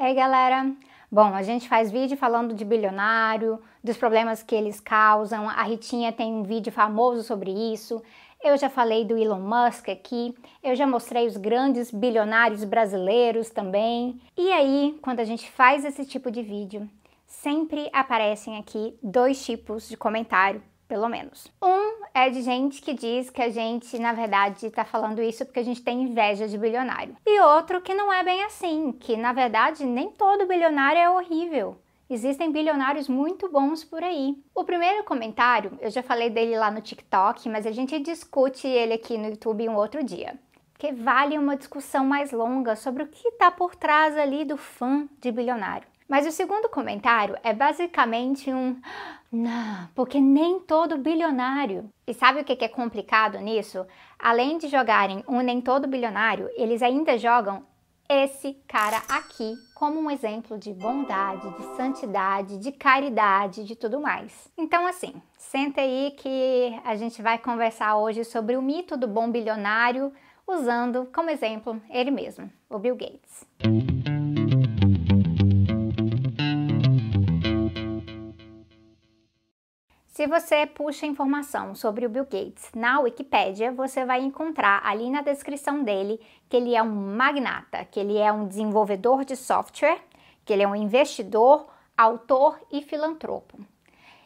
Ei galera! Bom, a gente faz vídeo falando de bilionário, dos problemas que eles causam. A Ritinha tem um vídeo famoso sobre isso. Eu já falei do Elon Musk aqui, eu já mostrei os grandes bilionários brasileiros também. E aí, quando a gente faz esse tipo de vídeo, sempre aparecem aqui dois tipos de comentário, pelo menos. Um é de gente que diz que a gente, na verdade, está falando isso porque a gente tem inveja de bilionário. E outro que não é bem assim, que na verdade nem todo bilionário é horrível. Existem bilionários muito bons por aí. O primeiro comentário, eu já falei dele lá no TikTok, mas a gente discute ele aqui no YouTube um outro dia. Porque vale uma discussão mais longa sobre o que está por trás ali do fã de bilionário. Mas o segundo comentário é basicamente um não, porque nem todo bilionário. E sabe o que é complicado nisso? Além de jogarem um nem todo bilionário, eles ainda jogam esse cara aqui como um exemplo de bondade, de santidade, de caridade, de tudo mais. Então, assim, senta aí que a gente vai conversar hoje sobre o mito do bom bilionário, usando como exemplo ele mesmo, o Bill Gates. Se você puxa informação sobre o Bill Gates na Wikipédia, você vai encontrar ali na descrição dele que ele é um magnata, que ele é um desenvolvedor de software, que ele é um investidor, autor e filantropo.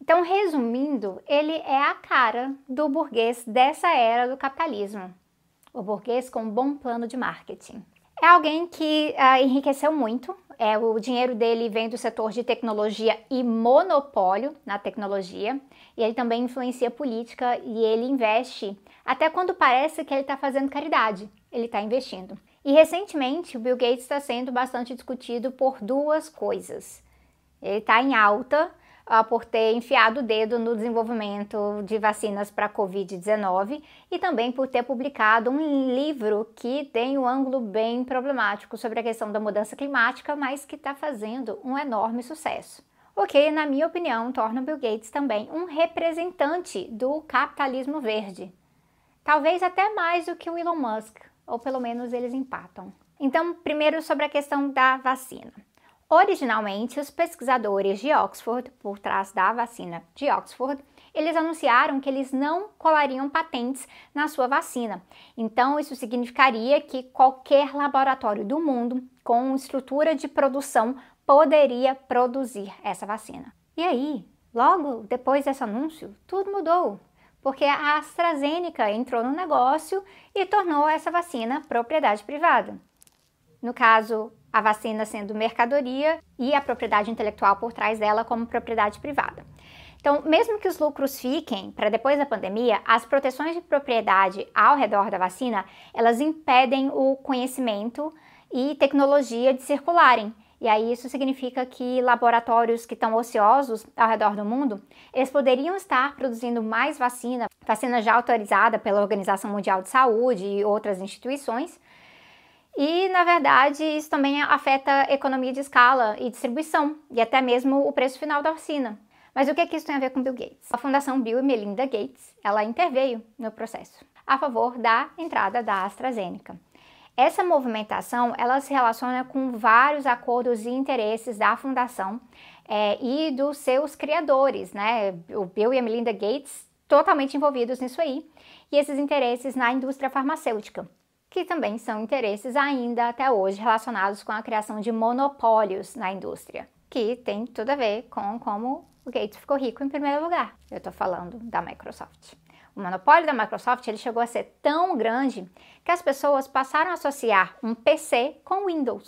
Então, resumindo, ele é a cara do burguês dessa era do capitalismo. O burguês com um bom plano de marketing. É alguém que uh, enriqueceu muito. É, o dinheiro dele vem do setor de tecnologia e monopólio na tecnologia. E ele também influencia política e ele investe até quando parece que ele está fazendo caridade. Ele está investindo. E recentemente o Bill Gates está sendo bastante discutido por duas coisas. Ele está em alta por ter enfiado o dedo no desenvolvimento de vacinas para a Covid-19 e também por ter publicado um livro que tem um ângulo bem problemático sobre a questão da mudança climática, mas que está fazendo um enorme sucesso. O que, na minha opinião, torna Bill Gates também um representante do capitalismo verde. Talvez até mais do que o Elon Musk, ou pelo menos eles empatam. Então, primeiro sobre a questão da vacina. Originalmente, os pesquisadores de Oxford, por trás da vacina de Oxford, eles anunciaram que eles não colariam patentes na sua vacina. Então, isso significaria que qualquer laboratório do mundo com estrutura de produção poderia produzir essa vacina. E aí, logo depois desse anúncio, tudo mudou, porque a AstraZeneca entrou no negócio e tornou essa vacina propriedade privada. No caso, a vacina sendo mercadoria e a propriedade intelectual por trás dela como propriedade privada. Então, mesmo que os lucros fiquem para depois da pandemia, as proteções de propriedade ao redor da vacina, elas impedem o conhecimento e tecnologia de circularem. E aí isso significa que laboratórios que estão ociosos ao redor do mundo, eles poderiam estar produzindo mais vacina, vacina já autorizada pela Organização Mundial de Saúde e outras instituições, e, na verdade, isso também afeta a economia de escala e distribuição, e até mesmo o preço final da vacina. Mas o que, é que isso tem a ver com Bill Gates? A Fundação Bill e Melinda Gates, ela interveio no processo a favor da entrada da AstraZeneca. Essa movimentação, ela se relaciona com vários acordos e interesses da fundação é, e dos seus criadores, né? O Bill e a Melinda Gates totalmente envolvidos nisso aí, e esses interesses na indústria farmacêutica que também são interesses ainda até hoje relacionados com a criação de monopólios na indústria, que tem tudo a ver com como o Gates ficou rico em primeiro lugar. Eu estou falando da Microsoft. O monopólio da Microsoft ele chegou a ser tão grande que as pessoas passaram a associar um PC com Windows.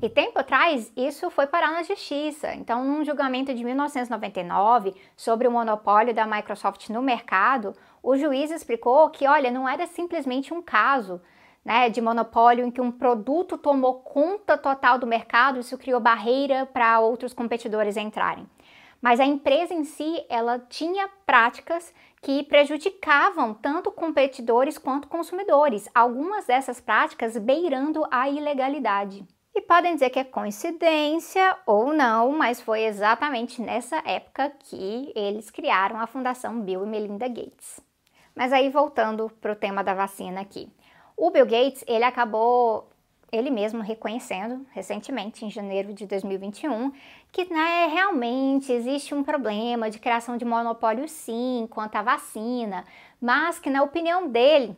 E tempo atrás, isso foi parar na justiça. Então, num julgamento de 1999 sobre o monopólio da Microsoft no mercado, o juiz explicou que, olha, não era simplesmente um caso né, de monopólio em que um produto tomou conta total do mercado, isso criou barreira para outros competidores entrarem. Mas a empresa em si, ela tinha práticas que prejudicavam tanto competidores quanto consumidores, algumas dessas práticas beirando a ilegalidade. E podem dizer que é coincidência ou não, mas foi exatamente nessa época que eles criaram a Fundação Bill e Melinda Gates. Mas aí voltando para o tema da vacina aqui. O Bill Gates, ele acabou ele mesmo reconhecendo recentemente, em janeiro de 2021, que né, realmente existe um problema de criação de monopólio sim quanto à vacina, mas que na opinião dele,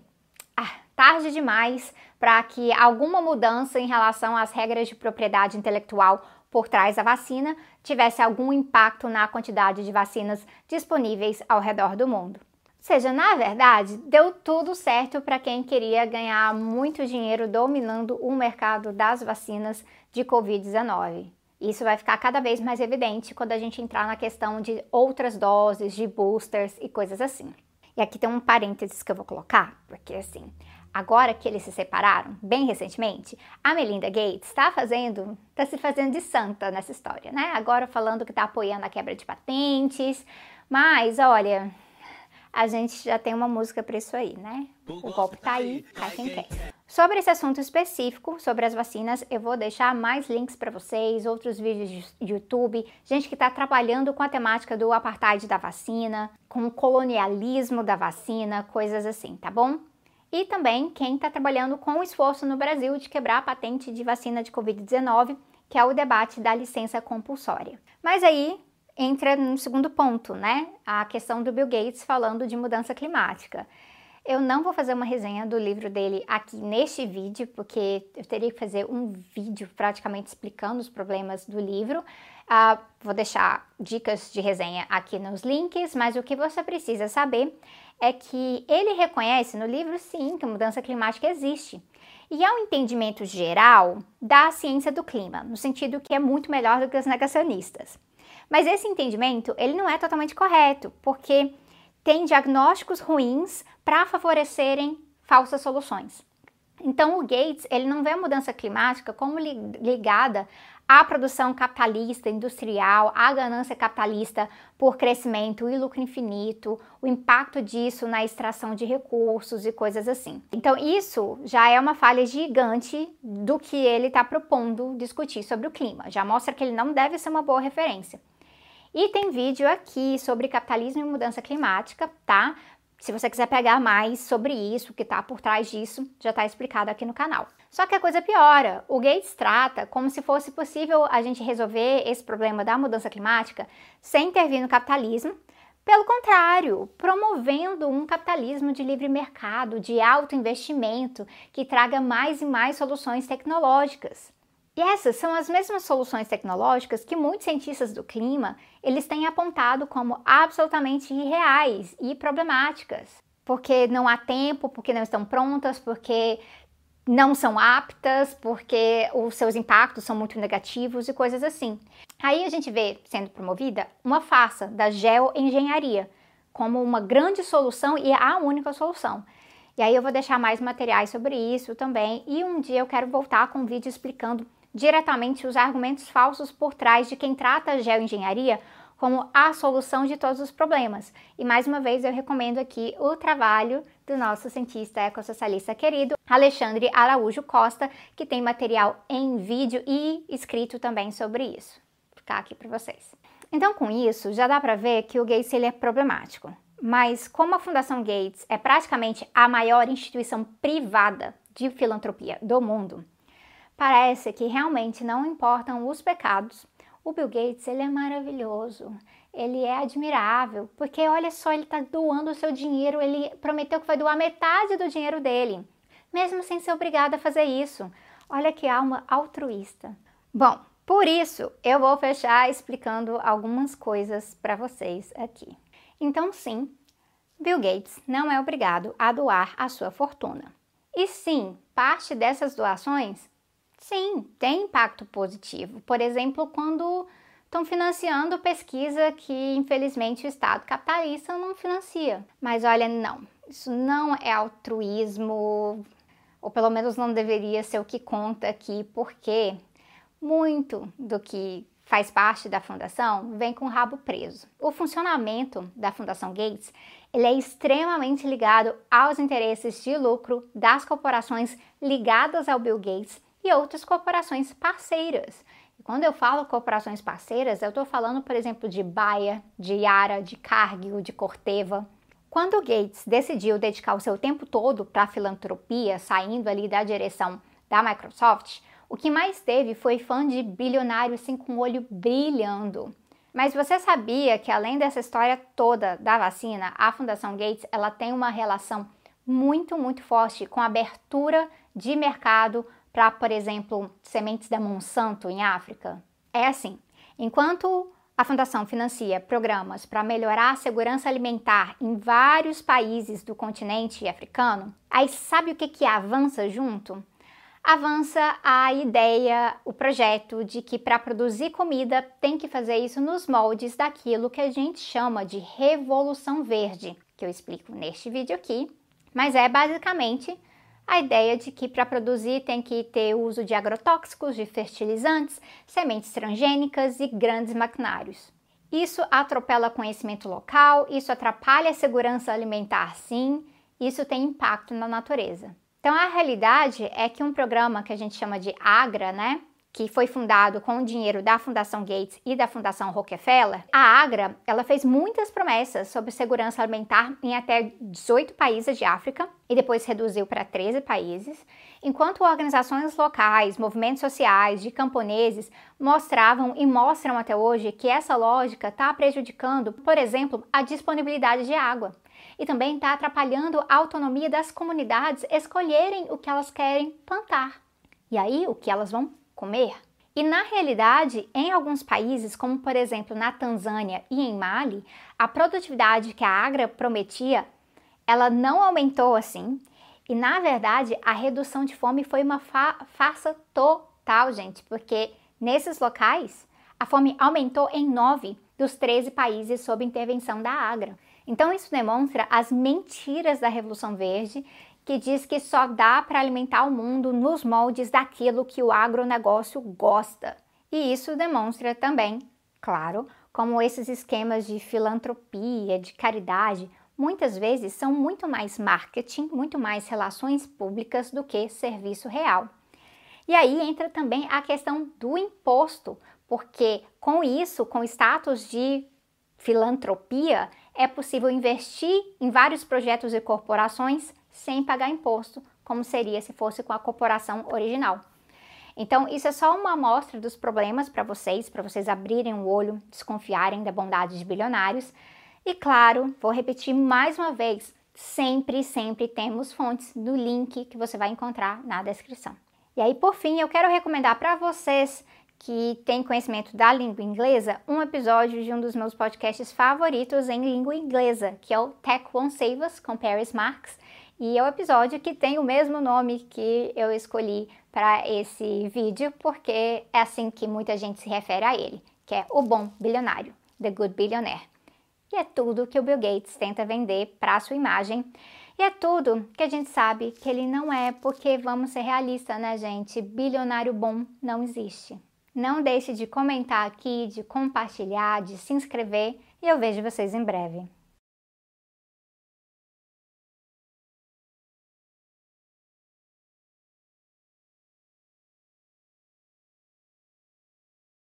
ah, tarde demais para que alguma mudança em relação às regras de propriedade intelectual por trás da vacina tivesse algum impacto na quantidade de vacinas disponíveis ao redor do mundo. Seja, na verdade, deu tudo certo para quem queria ganhar muito dinheiro dominando o mercado das vacinas de Covid-19. Isso vai ficar cada vez mais evidente quando a gente entrar na questão de outras doses, de boosters e coisas assim. E aqui tem um parênteses que eu vou colocar, porque assim, agora que eles se separaram, bem recentemente, a Melinda Gates está fazendo, está se fazendo de santa nessa história, né? Agora falando que está apoiando a quebra de patentes, mas olha, a gente já tem uma música para isso aí, né? O golpe tá aí, cai quem quer. Sobre esse assunto específico, sobre as vacinas, eu vou deixar mais links para vocês, outros vídeos de YouTube, gente que está trabalhando com a temática do apartheid da vacina, com o colonialismo da vacina, coisas assim, tá bom? E também quem está trabalhando com o esforço no Brasil de quebrar a patente de vacina de Covid-19, que é o debate da licença compulsória. Mas aí entra no segundo ponto, né? A questão do Bill Gates falando de mudança climática. Eu não vou fazer uma resenha do livro dele aqui neste vídeo, porque eu teria que fazer um vídeo praticamente explicando os problemas do livro. Uh, vou deixar dicas de resenha aqui nos links, mas o que você precisa saber é que ele reconhece no livro, sim, que mudança climática existe. E é um entendimento geral da ciência do clima, no sentido que é muito melhor do que os negacionistas. Mas esse entendimento, ele não é totalmente correto, porque tem diagnósticos ruins para favorecerem falsas soluções. Então o Gates, ele não vê a mudança climática como ligada à produção capitalista, industrial, à ganância capitalista por crescimento e lucro infinito, o impacto disso na extração de recursos e coisas assim. Então, isso já é uma falha gigante do que ele está propondo discutir sobre o clima. Já mostra que ele não deve ser uma boa referência. E tem vídeo aqui sobre capitalismo e mudança climática, tá? Se você quiser pegar mais sobre isso, o que está por trás disso, já está explicado aqui no canal. Só que a coisa piora. O Gates trata como se fosse possível a gente resolver esse problema da mudança climática sem intervir no capitalismo. Pelo contrário, promovendo um capitalismo de livre mercado, de alto investimento, que traga mais e mais soluções tecnológicas. E essas são as mesmas soluções tecnológicas que muitos cientistas do clima eles têm apontado como absolutamente irreais e problemáticas, porque não há tempo, porque não estão prontas, porque não são aptas, porque os seus impactos são muito negativos e coisas assim. Aí a gente vê sendo promovida uma farsa da geoengenharia como uma grande solução e a única solução. E aí eu vou deixar mais materiais sobre isso também e um dia eu quero voltar com um vídeo explicando diretamente os argumentos falsos por trás de quem trata a geoengenharia como a solução de todos os problemas. E mais uma vez eu recomendo aqui o trabalho do nosso cientista ecossocialista querido Alexandre Araújo Costa, que tem material em vídeo e escrito também sobre isso. Vou ficar aqui para vocês. Então, com isso, já dá para ver que o Gates ele é problemático. Mas como a Fundação Gates é praticamente a maior instituição privada de filantropia do mundo, Parece que realmente não importam os pecados. O Bill Gates, ele é maravilhoso, ele é admirável, porque olha só, ele está doando o seu dinheiro, ele prometeu que vai doar metade do dinheiro dele, mesmo sem ser obrigado a fazer isso. Olha que alma altruísta. Bom, por isso eu vou fechar explicando algumas coisas para vocês aqui. Então, sim, Bill Gates não é obrigado a doar a sua fortuna. E sim, parte dessas doações Sim, tem impacto positivo. Por exemplo, quando estão financiando pesquisa que infelizmente o Estado capitalista não financia. Mas olha, não, isso não é altruísmo, ou pelo menos não deveria ser o que conta aqui, porque muito do que faz parte da fundação vem com o rabo preso. O funcionamento da Fundação Gates ele é extremamente ligado aos interesses de lucro das corporações ligadas ao Bill Gates e outras corporações parceiras. E quando eu falo corporações parceiras, eu estou falando, por exemplo, de Bayer, de Yara, de Cargill, de Corteva. Quando Gates decidiu dedicar o seu tempo todo para a filantropia, saindo ali da direção da Microsoft, o que mais teve foi fã de bilionário assim com o olho brilhando. Mas você sabia que além dessa história toda da vacina, a Fundação Gates ela tem uma relação muito, muito forte com a abertura de mercado para, por exemplo, sementes da Monsanto em África? É assim, enquanto a Fundação financia programas para melhorar a segurança alimentar em vários países do continente africano, aí sabe o que, que avança junto? Avança a ideia, o projeto de que para produzir comida tem que fazer isso nos moldes daquilo que a gente chama de Revolução Verde, que eu explico neste vídeo aqui, mas é basicamente a ideia de que para produzir tem que ter uso de agrotóxicos, de fertilizantes, sementes transgênicas e grandes maquinários. Isso atropela conhecimento local, isso atrapalha a segurança alimentar, sim, isso tem impacto na natureza. Então a realidade é que um programa que a gente chama de AGRA, né, que foi fundado com o dinheiro da Fundação Gates e da Fundação Rockefeller, a Agra ela fez muitas promessas sobre segurança alimentar em até 18 países de África e depois reduziu para 13 países, enquanto organizações locais, movimentos sociais, de camponeses mostravam e mostram até hoje que essa lógica está prejudicando, por exemplo, a disponibilidade de água e também está atrapalhando a autonomia das comunidades escolherem o que elas querem plantar. E aí, o que elas vão comer? E na realidade, em alguns países, como por exemplo na Tanzânia e em Mali, a produtividade que a Agra prometia, ela não aumentou assim. E na verdade, a redução de fome foi uma fa farsa total, gente, porque nesses locais a fome aumentou em 9 dos 13 países sob intervenção da Agra. Então isso demonstra as mentiras da Revolução Verde que diz que só dá para alimentar o mundo nos moldes daquilo que o agronegócio gosta. E isso demonstra também, claro, como esses esquemas de filantropia, de caridade, muitas vezes são muito mais marketing, muito mais relações públicas do que serviço real. E aí entra também a questão do imposto, porque com isso, com status de filantropia, é possível investir em vários projetos e corporações sem pagar imposto, como seria se fosse com a corporação original. Então, isso é só uma amostra dos problemas para vocês, para vocês abrirem o olho, desconfiarem da bondade de bilionários. E claro, vou repetir mais uma vez, sempre, sempre temos fontes do link que você vai encontrar na descrição. E aí, por fim, eu quero recomendar para vocês que têm conhecimento da língua inglesa, um episódio de um dos meus podcasts favoritos em língua inglesa, que é o Tech Won't Save Us, com Paris Marks. E é o episódio que tem o mesmo nome que eu escolhi para esse vídeo, porque é assim que muita gente se refere a ele, que é o bom bilionário, The Good Billionaire. E é tudo que o Bill Gates tenta vender para sua imagem. E é tudo que a gente sabe que ele não é, porque vamos ser realistas, né, gente? Bilionário bom não existe. Não deixe de comentar aqui, de compartilhar, de se inscrever e eu vejo vocês em breve.